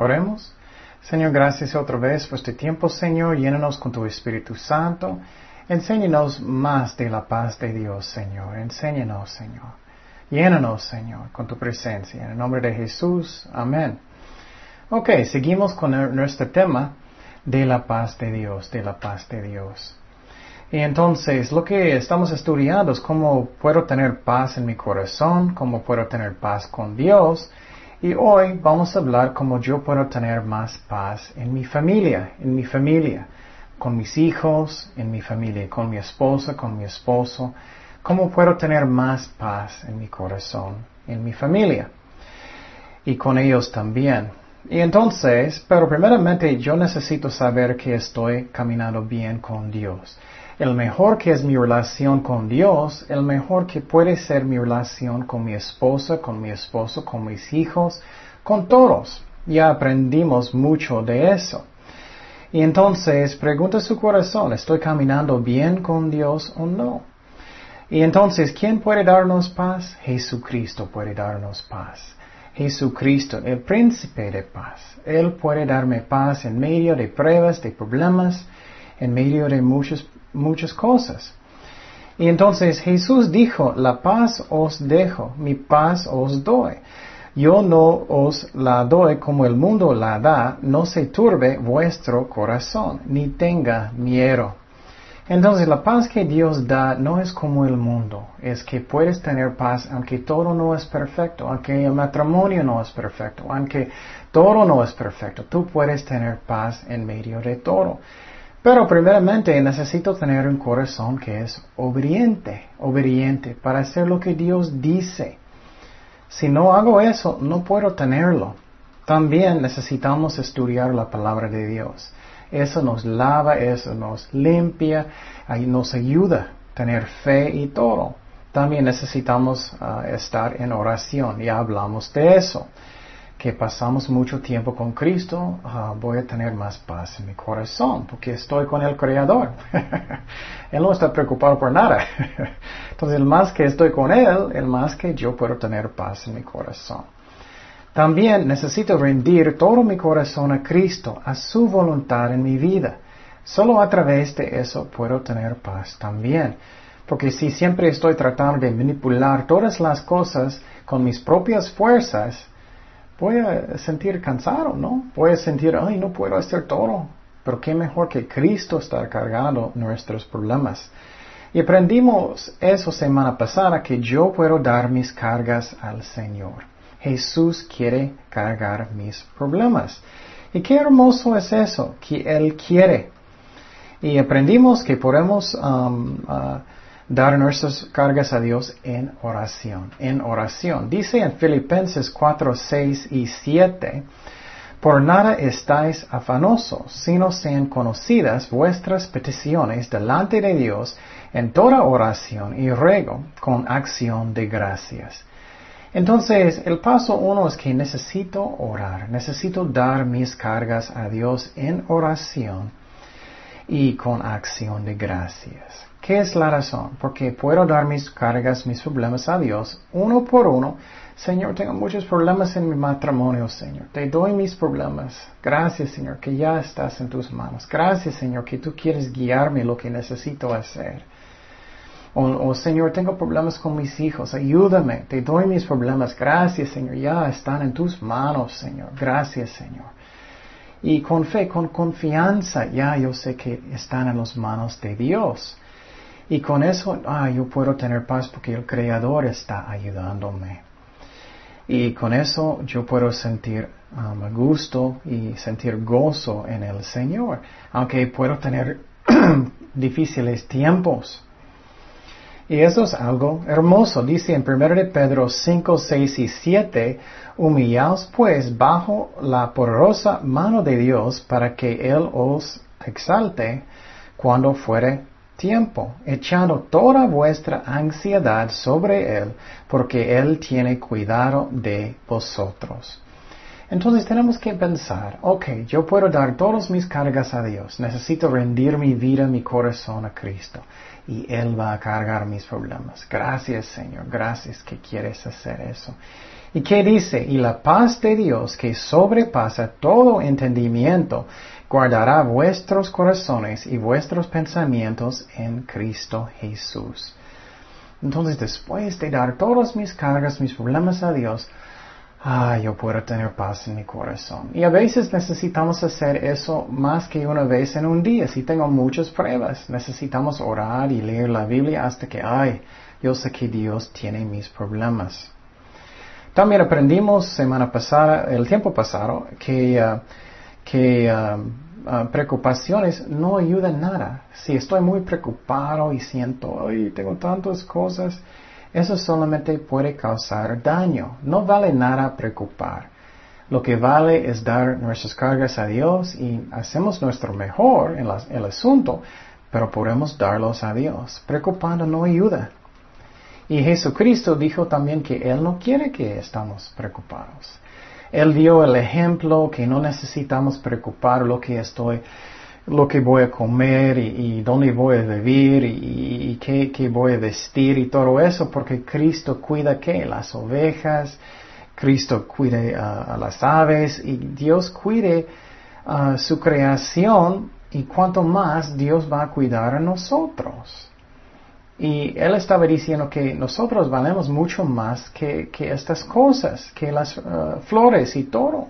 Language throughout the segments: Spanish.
Oremos. Señor, gracias otra vez por este tiempo, Señor. Llénanos con tu Espíritu Santo. Enséñanos más de la paz de Dios, Señor. Enséñanos, Señor. Llénanos, Señor, con tu presencia. En el nombre de Jesús. Amén. Ok, seguimos con nuestro tema de la paz de Dios, de la paz de Dios. Y entonces, lo que estamos estudiando es cómo puedo tener paz en mi corazón, cómo puedo tener paz con Dios. Y hoy vamos a hablar cómo yo puedo tener más paz en mi familia, en mi familia, con mis hijos, en mi familia, con mi esposa, con mi esposo. Cómo puedo tener más paz en mi corazón, en mi familia. Y con ellos también. Y entonces, pero primeramente yo necesito saber que estoy caminando bien con Dios el mejor que es mi relación con Dios, el mejor que puede ser mi relación con mi esposa, con mi esposo, con mis hijos, con todos. Ya aprendimos mucho de eso. Y entonces pregunta su corazón, ¿estoy caminando bien con Dios o no? Y entonces, ¿quién puede darnos paz? Jesucristo puede darnos paz. Jesucristo, el príncipe de paz. Él puede darme paz en medio de pruebas, de problemas, en medio de muchos muchas cosas. Y entonces Jesús dijo, la paz os dejo, mi paz os doy. Yo no os la doy como el mundo la da, no se turbe vuestro corazón, ni tenga miedo. Entonces la paz que Dios da no es como el mundo, es que puedes tener paz aunque todo no es perfecto, aunque el matrimonio no es perfecto, aunque todo no es perfecto, tú puedes tener paz en medio de todo. Pero primeramente necesito tener un corazón que es obediente, obediente, para hacer lo que Dios dice. Si no hago eso, no puedo tenerlo. También necesitamos estudiar la palabra de Dios. Eso nos lava, eso nos limpia, ahí nos ayuda a tener fe y todo. También necesitamos ah, estar en oración, ya hablamos de eso que pasamos mucho tiempo con Cristo, ah, voy a tener más paz en mi corazón, porque estoy con el Creador. él no está preocupado por nada. Entonces, el más que estoy con Él, el más que yo puedo tener paz en mi corazón. También necesito rendir todo mi corazón a Cristo, a su voluntad en mi vida. Solo a través de eso puedo tener paz también. Porque si siempre estoy tratando de manipular todas las cosas con mis propias fuerzas, voy a sentir cansado, ¿no? Voy a sentir, ay, no puedo hacer todo. Pero qué mejor que Cristo estar cargando nuestros problemas. Y aprendimos eso semana pasada, que yo puedo dar mis cargas al Señor. Jesús quiere cargar mis problemas. Y qué hermoso es eso, que Él quiere. Y aprendimos que podemos um, uh, dar nuestras cargas a Dios en oración, en oración. Dice en Filipenses 4, 6 y 7, por nada estáis afanosos, sino sean conocidas vuestras peticiones delante de Dios en toda oración y ruego con acción de gracias. Entonces, el paso uno es que necesito orar, necesito dar mis cargas a Dios en oración y con acción de gracias. ¿Qué es la razón? Porque puedo dar mis cargas, mis problemas a Dios, uno por uno. Señor, tengo muchos problemas en mi matrimonio, Señor. Te doy mis problemas. Gracias, Señor, que ya estás en tus manos. Gracias, Señor, que tú quieres guiarme lo que necesito hacer. O, oh, Señor, tengo problemas con mis hijos. Ayúdame. Te doy mis problemas. Gracias, Señor. Ya están en tus manos, Señor. Gracias, Señor. Y con fe, con confianza, ya yo sé que están en las manos de Dios. Y con eso, ah, yo puedo tener paz porque el Creador está ayudándome. Y con eso yo puedo sentir um, gusto y sentir gozo en el Señor, aunque puedo tener difíciles tiempos. Y eso es algo hermoso. Dice en 1 de Pedro 5, 6 y 7, humillaos pues bajo la poderosa mano de Dios para que Él os exalte cuando fuere tiempo, echando toda vuestra ansiedad sobre Él, porque Él tiene cuidado de vosotros. Entonces tenemos que pensar, ok, yo puedo dar todas mis cargas a Dios, necesito rendir mi vida, mi corazón a Cristo y Él va a cargar mis problemas. Gracias Señor, gracias que quieres hacer eso. ¿Y qué dice? Y la paz de Dios que sobrepasa todo entendimiento guardará vuestros corazones y vuestros pensamientos en Cristo Jesús. Entonces después de dar todas mis cargas, mis problemas a Dios, ah, yo puedo tener paz en mi corazón. Y a veces necesitamos hacer eso más que una vez en un día. Si tengo muchas pruebas, necesitamos orar y leer la Biblia hasta que, ay, yo sé que Dios tiene mis problemas. También aprendimos semana pasada, el tiempo pasado, que, uh, que uh, preocupaciones no ayudan nada. Si estoy muy preocupado y siento, ay, tengo tantas cosas, eso solamente puede causar daño. No vale nada preocupar. Lo que vale es dar nuestras cargas a Dios y hacemos nuestro mejor en el asunto, pero podemos darlos a Dios. Preocupando no ayuda. Y Jesucristo dijo también que Él no quiere que estamos preocupados. Él dio el ejemplo que no necesitamos preocupar lo que estoy lo que voy a comer y, dónde voy a vivir y, qué, voy a vestir y todo eso, porque Cristo cuida que las ovejas, Cristo cuide a las aves y Dios cuide a su creación y cuanto más Dios va a cuidar a nosotros. Y él estaba diciendo que nosotros valemos mucho más que, estas cosas, que las uh, flores y todo.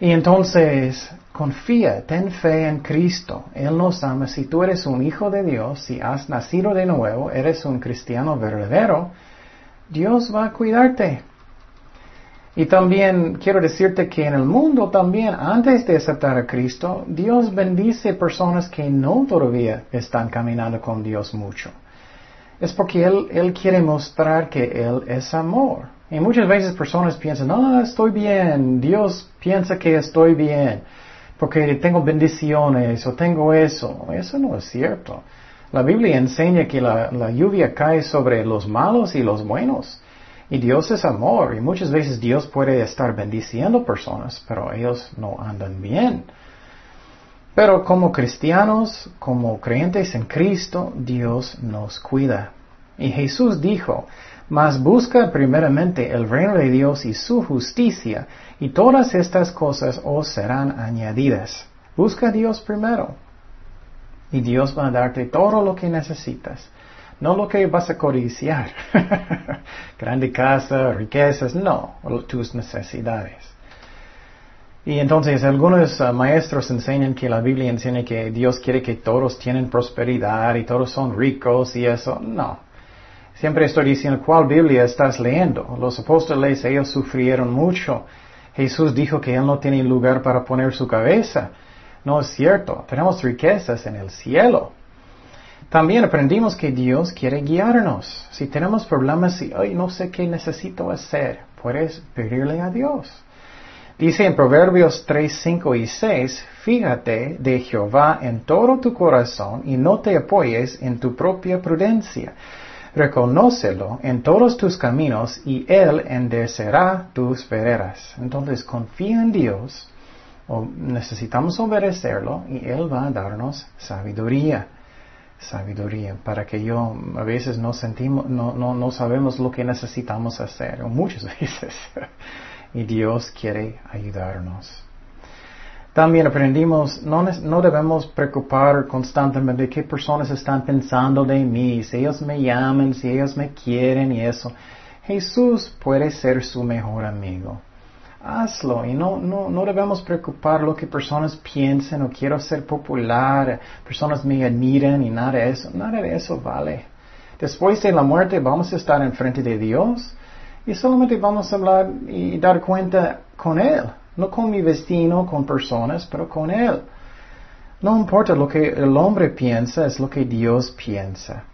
Y entonces, confía, ten fe en Cristo. Él nos ama. Si tú eres un hijo de Dios, si has nacido de nuevo, eres un cristiano verdadero, Dios va a cuidarte. Y también quiero decirte que en el mundo también, antes de aceptar a Cristo, Dios bendice personas que no todavía están caminando con Dios mucho. Es porque Él, Él quiere mostrar que Él es amor. Y muchas veces personas piensan, no, estoy bien, Dios piensa que estoy bien, porque tengo bendiciones o tengo eso. Eso no es cierto. La Biblia enseña que la, la lluvia cae sobre los malos y los buenos. Y Dios es amor. Y muchas veces Dios puede estar bendiciendo personas, pero ellos no andan bien. Pero como cristianos, como creyentes en Cristo, Dios nos cuida. Y Jesús dijo, mas busca primeramente el reino de Dios y su justicia, y todas estas cosas os serán añadidas. Busca a Dios primero. Y Dios va a darte todo lo que necesitas. No lo que vas a codiciar. Grande casa, riquezas, no, tus necesidades. Y entonces algunos uh, maestros enseñan que la Biblia enseña que Dios quiere que todos tienen prosperidad y todos son ricos y eso. No. Siempre estoy diciendo, ¿cuál Biblia estás leyendo? Los apóstoles, ellos sufrieron mucho. Jesús dijo que Él no tiene lugar para poner su cabeza. No es cierto. Tenemos riquezas en el cielo. También aprendimos que Dios quiere guiarnos. Si tenemos problemas y, ay, no sé qué necesito hacer, puedes pedirle a Dios. Dice en Proverbios 3, 5 y 6, fíjate de Jehová en todo tu corazón y no te apoyes en tu propia prudencia reconócelo en todos tus caminos y Él enderecerá tus veredas. Entonces confía en Dios, o necesitamos obedecerlo y Él va a darnos sabiduría. Sabiduría, para que yo a veces no sentimos, no, no, no sabemos lo que necesitamos hacer, muchas veces, y Dios quiere ayudarnos. También aprendimos, no, no, debemos preocupar constantemente qué personas están pensando de mí, si ellos me llaman, si ellos me quieren y eso. Jesús puede ser su mejor amigo. Hazlo y no, no, no debemos preocupar lo que personas piensen o quiero ser popular, personas me admiran y nada de eso. Nada de eso vale. Después de la muerte vamos a estar enfrente de Dios y solamente vamos a hablar y dar cuenta con Él. No con mi vecino, con personas, pero con Él. No importa lo que el hombre piensa, es lo que Dios piensa.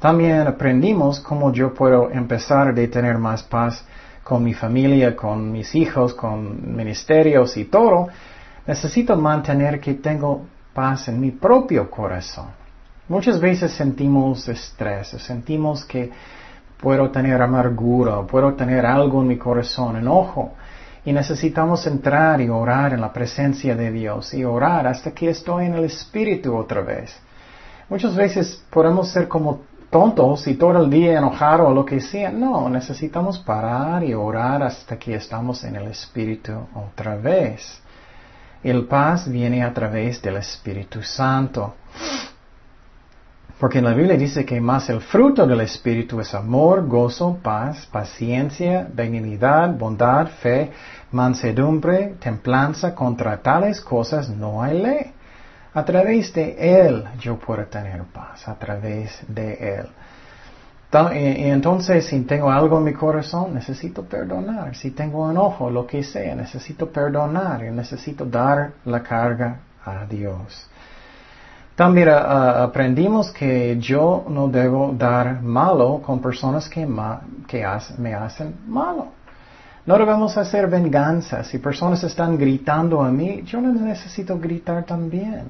También aprendimos cómo yo puedo empezar a tener más paz con mi familia, con mis hijos, con ministerios y todo. Necesito mantener que tengo paz en mi propio corazón. Muchas veces sentimos estrés, sentimos que puedo tener amargura, puedo tener algo en mi corazón, enojo. Y necesitamos entrar y orar en la presencia de Dios y orar hasta que estoy en el Espíritu otra vez. Muchas veces podemos ser como tontos y todo el día enojar o lo que sea. No, necesitamos parar y orar hasta que estamos en el Espíritu otra vez. El paz viene a través del Espíritu Santo. Porque en la Biblia dice que más el fruto del Espíritu es amor, gozo, paz, paciencia, benignidad, bondad, fe, mansedumbre, templanza. Contra tales cosas no hay ley. A través de Él yo puedo tener paz, a través de Él. Y entonces, si tengo algo en mi corazón, necesito perdonar. Si tengo enojo, lo que sea, necesito perdonar y necesito dar la carga a Dios. También aprendimos que yo no debo dar malo con personas que, que me hacen malo. No debemos hacer venganza. Si personas están gritando a mí, yo no necesito gritar también.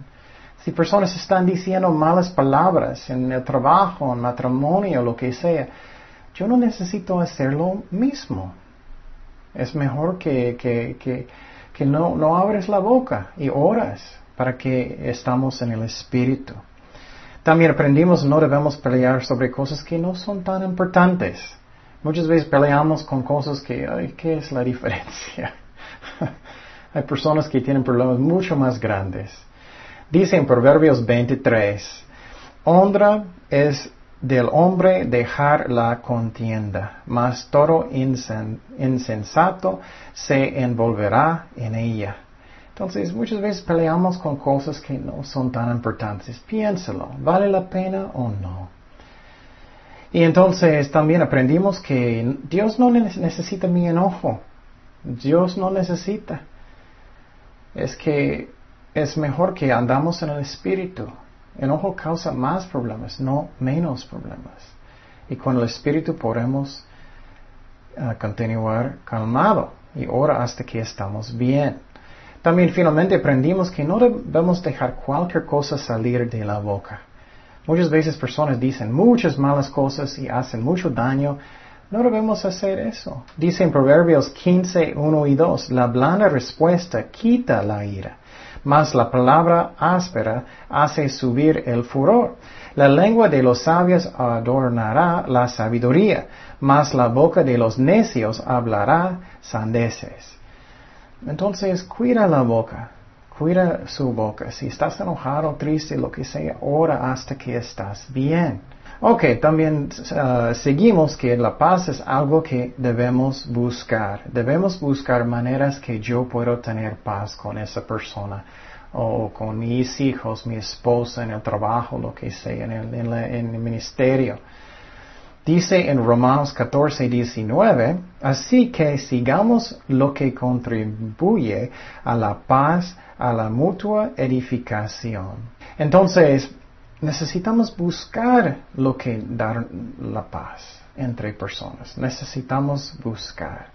Si personas están diciendo malas palabras en el trabajo, en matrimonio, lo que sea, yo no necesito hacer lo mismo. Es mejor que, no, no abres la boca y oras para que estamos en el Espíritu. También aprendimos no debemos pelear sobre cosas que no son tan importantes. Muchas veces peleamos con cosas que, ay, ¿qué es la diferencia? Hay personas que tienen problemas mucho más grandes. Dice en Proverbios 23, honra es del hombre dejar la contienda, mas todo insensato se envolverá en ella. Entonces, muchas veces peleamos con cosas que no son tan importantes. Piénsalo, ¿vale la pena o no? Y entonces también aprendimos que Dios no necesita mi enojo. Dios no necesita. Es que es mejor que andamos en el Espíritu. Enojo causa más problemas, no menos problemas. Y con el Espíritu podemos ah, continuar calmado y ahora hasta que estamos bien. También finalmente aprendimos que no debemos dejar cualquier cosa salir de la boca. Muchas veces personas dicen muchas malas cosas y hacen mucho daño. No debemos hacer eso. Dice en Proverbios 15, 1 y 2, la blanda respuesta quita la ira mas la palabra áspera hace subir el furor. La lengua de los sabios adornará la sabiduría, mas la boca de los necios hablará sandeces. Entonces, cuida la boca, cuida su boca. Si estás enojado, triste, lo que sea, ora hasta que estás bien. Ok, también uh, seguimos que la paz es algo que debemos buscar. Debemos buscar maneras que yo puedo tener paz con esa persona o con mis hijos, mi esposa en el trabajo, lo que sea, en el, en el ministerio. Dice en Romanos 14, 19, así que sigamos lo que contribuye a la paz, a la mutua edificación. Entonces, necesitamos buscar lo que da la paz entre personas. Necesitamos buscar.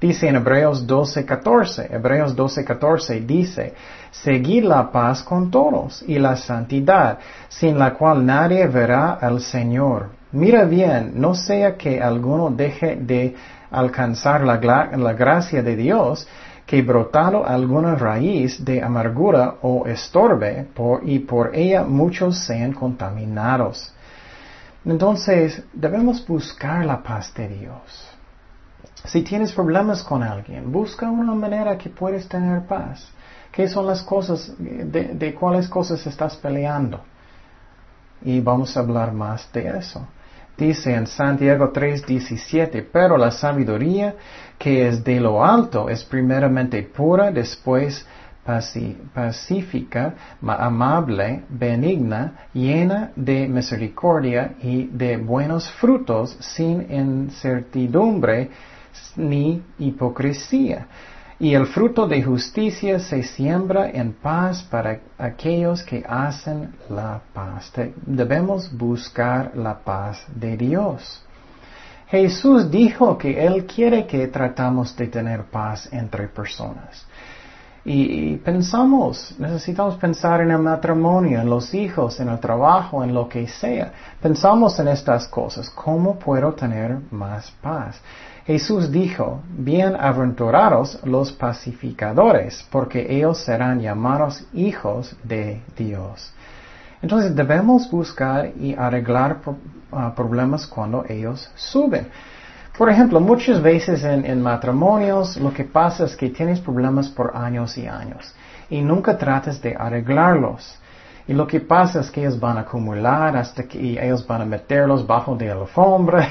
Dice en Hebreos 12:14, Hebreos 12:14 dice, seguir la paz con todos y la santidad, sin la cual nadie verá al Señor. Mira bien, no sea que alguno deje de alcanzar la, la gracia de Dios, que brotado alguna raíz de amargura o estorbe y por ella muchos sean contaminados. Entonces, debemos buscar la paz de Dios. Si tienes problemas con alguien, busca una manera que puedes tener paz. ¿Qué son las cosas, de cuáles cosas estás peleando? Y vamos a hablar más de eso. Dice en Santiago 3:17, pero la sabiduría que es de lo alto es primeramente pura, después pacífica, amable, benigna, llena de misericordia y de buenos frutos, sin incertidumbre ni hipocresía. Y el fruto de justicia se siembra en paz para aquellos que hacen la paz. Debemos buscar la paz de Dios. Jesús dijo que Él quiere que tratamos de tener paz entre personas. Y, pensamos, necesitamos pensar en el matrimonio, en los hijos, en el trabajo, en lo que sea. Pensamos en estas cosas. ¿Cómo puedo tener más paz? Jesús dijo, bienaventurados los pacificadores, porque ellos serán llamados hijos de Dios. Entonces debemos buscar y arreglar ah, problemas cuando ellos suben. Por ejemplo, muchas veces en, matrimonios lo que pasa es que tienes problemas por años y años y nunca tratas de arreglarlos. Y lo que pasa es que ellos van a acumular hasta que ellos van a meterlos bajo de la alfombra.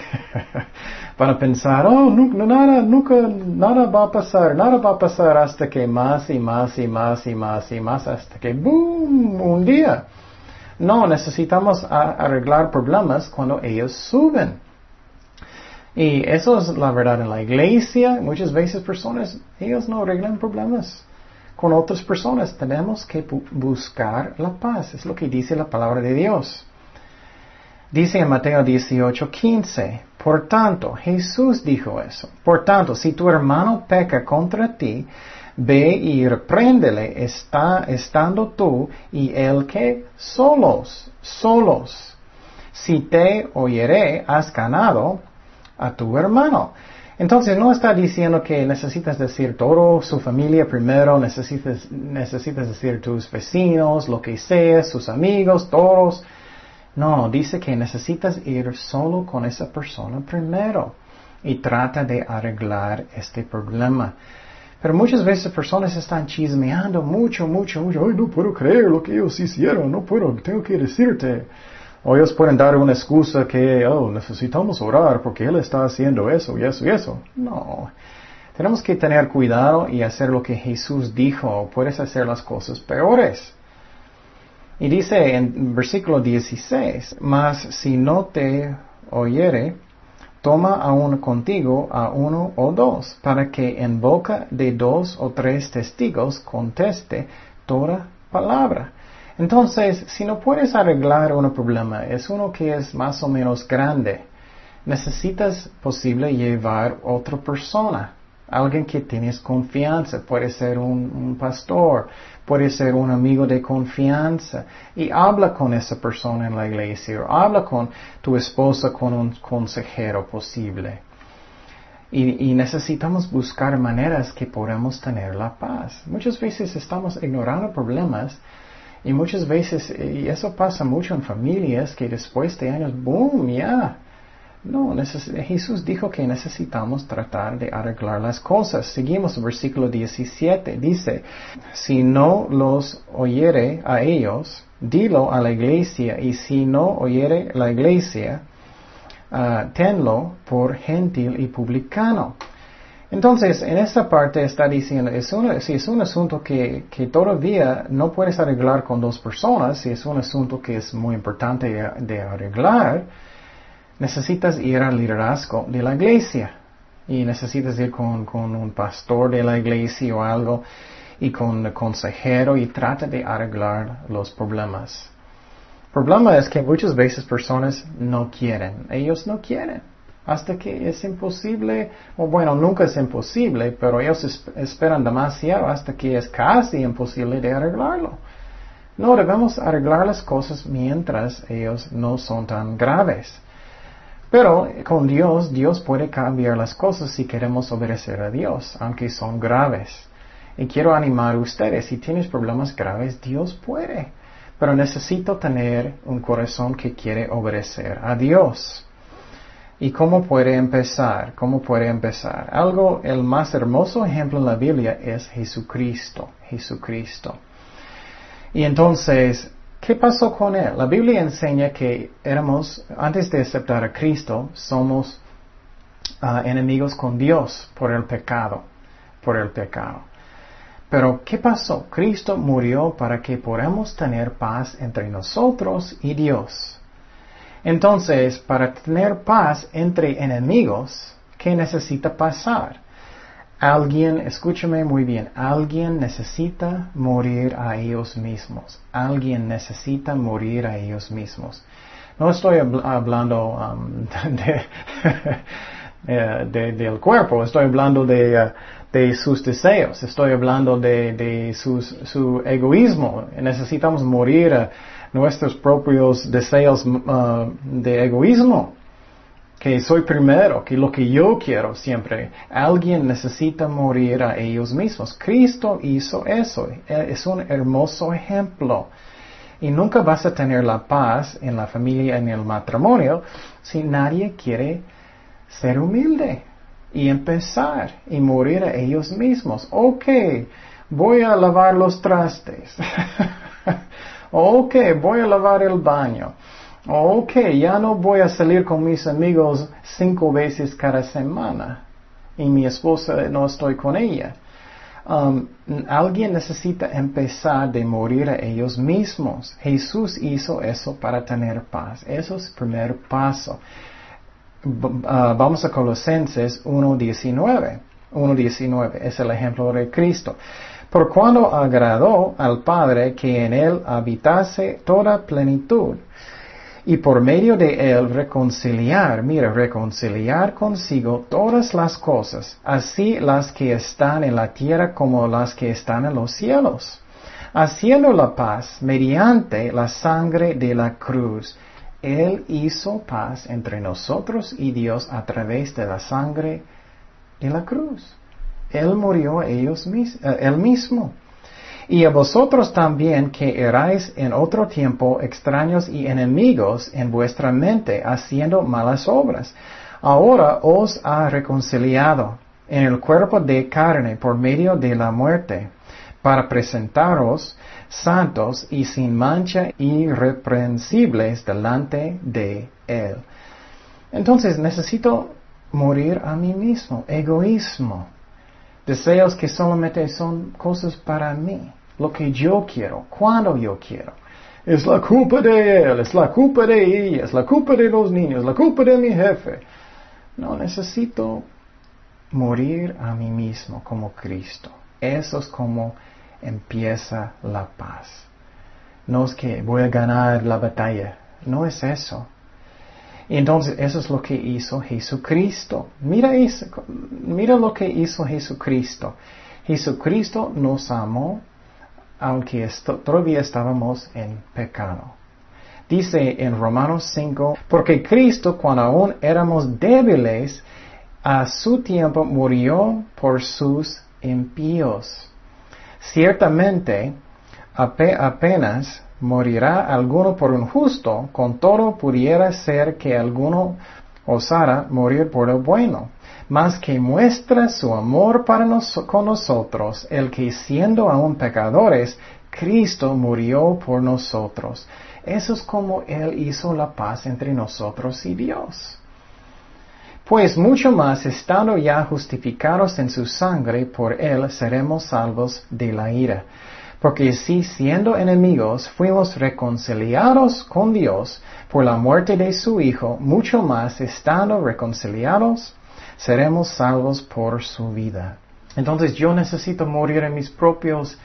van a pensar, oh, nada, nunca, nada va a pasar, nada va a pasar hasta que más y más y más y más y más hasta que, boom, un día. No, necesitamos arreglar problemas cuando ellos suben. Y eso es la verdad en la iglesia. Muchas veces personas, ellos no arreglan problemas con otras personas. Tenemos que buscar la paz. Es lo que dice la palabra de Dios. Dice en Mateo 18, 15, por tanto, Jesús dijo eso. Por tanto, si tu hermano peca contra ti, ve y repréndele, está, estando tú y él que solos, solos. Si te oyere, has ganado a tu hermano. Entonces no está diciendo que necesitas decir todo su familia primero, necesitas, necesitas decir tus vecinos, lo que sea, sus amigos, todos. No, dice que necesitas ir solo con esa persona primero y trata de arreglar este problema. Pero muchas veces personas están chismeando mucho, mucho, mucho. Ay, no puedo creer lo que ellos hicieron, no puedo, tengo que decirte. O ellos pueden dar una excusa que, oh, necesitamos orar porque Él está haciendo eso y eso y eso. No. Tenemos que tener cuidado y hacer lo que Jesús dijo. Puedes hacer las cosas peores. Y dice en versículo 16, mas si no te oyere, toma a uno contigo a uno o dos, para que en boca de dos o tres testigos conteste toda palabra. Entonces, si no puedes arreglar un problema, es uno que es más o menos grande, necesitas posible llevar otra persona, alguien que tienes confianza, puede ser un, pastor, puede ser un amigo de confianza, y habla con esa persona en la iglesia, o habla con tu esposa, con un consejero posible. Y, necesitamos buscar maneras que podamos tener la paz. Muchas veces estamos ignorando problemas y muchas veces, y eso pasa mucho en familias, que después de años, ¡boom! Ya. No, Jesús dijo que necesitamos tratar de arreglar las cosas. Seguimos versículo 17. Dice, si no los oyere a ellos, dilo a la iglesia, y si no oyere la iglesia, uh, tenlo por gentil y publicano. Entonces, en esta parte está diciendo, si es un asunto que, todavía no puedes arreglar con dos personas, si es un asunto que es muy importante de, arreglar, necesitas ir al liderazgo de la iglesia. Y necesitas ir con, con un pastor de la iglesia o algo y con un consejero y trata de arreglar los problemas. El problema es que muchas veces personas no quieren, ellos no quieren hasta que es imposible, o bueno, nunca es imposible, pero ellos esperan demasiado hasta que es casi imposible de arreglarlo. No, debemos arreglar las cosas mientras ellos no son tan graves. Pero con Dios, Dios puede cambiar las cosas si queremos obedecer a Dios, aunque son graves. Y quiero animar a ustedes, si tienes problemas graves, Dios puede. Pero necesito tener un corazón que quiere obedecer a Dios. ¿Y cómo puede empezar? ¿Cómo puede empezar? Algo, el más hermoso ejemplo en la Biblia es Jesucristo, Jesucristo. Y entonces, ¿qué pasó con él? La Biblia enseña que éramos, antes de aceptar a Cristo, somos ah, enemigos con Dios por el pecado, por el pecado. Pero, ¿qué pasó? Cristo murió para que podamos tener paz entre nosotros y Dios. Entonces, para tener paz entre enemigos, ¿qué necesita pasar? Alguien, escúchame muy bien, alguien necesita morir a ellos mismos. Alguien necesita morir a ellos mismos. No estoy hablando um, eh, de, del cuerpo, estoy hablando de, de sus deseos, estoy hablando de, su egoísmo. Necesitamos morir nuestros propios deseos uh, de egoísmo. Que soy primero, que lo que yo quiero siempre. Alguien necesita morir a ellos mismos. Cristo hizo eso. Es un hermoso ejemplo. Y nunca vas a tener la paz en la familia, en el matrimonio, si nadie quiere ser humilde y empezar y morir a ellos mismos. Ok, voy a lavar los trastes. ok, voy a lavar el baño. Ok, ya no voy a salir con mis amigos cinco veces cada semana y mi esposa no estoy con ella. Um, alguien necesita empezar de morir a ellos mismos. Jesús hizo eso para tener paz. Eso es el primer paso. Uh, vamos a Colosenses 1.19. 1.19 es el ejemplo de Cristo. Por cuando agradó al Padre que en él habitase toda plenitud y por medio de él reconciliar, mira, reconciliar consigo todas las cosas, así las que están en la tierra como las que están en los cielos, haciendo la paz mediante la sangre de la cruz. Él hizo paz entre nosotros y Dios a través de la sangre de la cruz. Él murió ellos, eh, él mismo. Y a vosotros también que erais en otro tiempo extraños y enemigos en vuestra mente, haciendo malas obras. Ahora os ha reconciliado en el cuerpo de carne por medio de la muerte, para presentaros santos y sin mancha irreprensibles delante de Él. Entonces necesito morir a mí mismo, egoísmo. Deseos que solamente son cosas para mí, lo que yo quiero, cuando yo quiero. Es la culpa de él, es la culpa de ella, es la culpa de los niños, la culpa de mi jefe. No necesito morir a mí mismo como Cristo. Eso es como empieza la paz. No es que voy a ganar la batalla, no es eso. Entonces, eso es lo que hizo Jesucristo. Mira, mira lo que hizo Jesucristo. Jesucristo nos amó aunque todavía estábamos en pecado. Dice en Romanos 5, porque Cristo cuando aún éramos débiles, a su tiempo murió por sus impíos. Ciertamente, apenas morirá alguno por un justo, con todo pudiera ser que alguno osara morir por el bueno, mas que muestra su amor para con nosotros, el que siendo aún pecadores, Cristo murió por nosotros. Eso es como Él hizo la paz entre nosotros y Dios. Pues mucho más, estando ya justificados en su sangre, por Él seremos salvos de la ira. Porque si siendo enemigos fuimos reconciliados con Dios por la muerte de su Hijo, mucho más estando reconciliados, seremos salvos por su vida. Entonces yo necesito morir en mis propios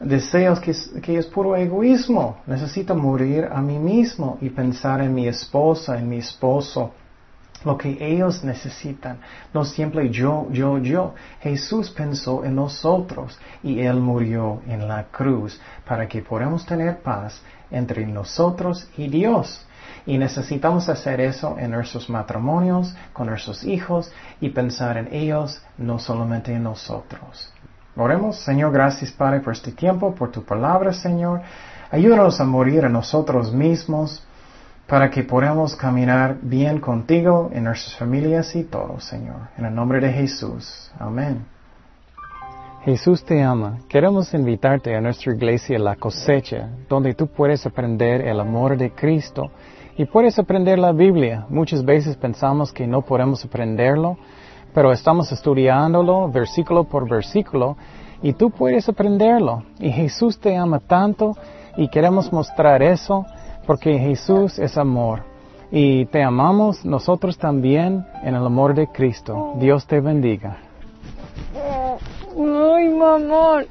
deseos, que que es puro egoísmo. Necesito morir a mí mismo y pensar en mi esposa, en mi esposo, lo que ellos necesitan, no siempre yo, yo, yo. Jesús pensó en nosotros y Él murió en la cruz para que podamos tener paz entre nosotros y Dios. Y necesitamos hacer eso en nuestros matrimonios, con nuestros hijos y pensar en ellos, no solamente en nosotros. Oremos, Señor, gracias Padre por este tiempo, por tu palabra, Señor. Ayúdanos a morir a nosotros mismos para que podamos caminar bien contigo en nuestras familias y todo, Señor. En el nombre de Jesús. Amén. Jesús te ama. Queremos invitarte a nuestra iglesia La Cosecha, donde tú puedes aprender el amor de Cristo y puedes aprender la Biblia. Muchas veces pensamos que no podemos aprenderlo, pero estamos estudiándolo versículo por versículo y tú puedes aprenderlo. Y Jesús te ama tanto y queremos mostrar eso porque Jesús es amor y te amamos nosotros también en el amor de Cristo. Dios te bendiga. Ay, mamá.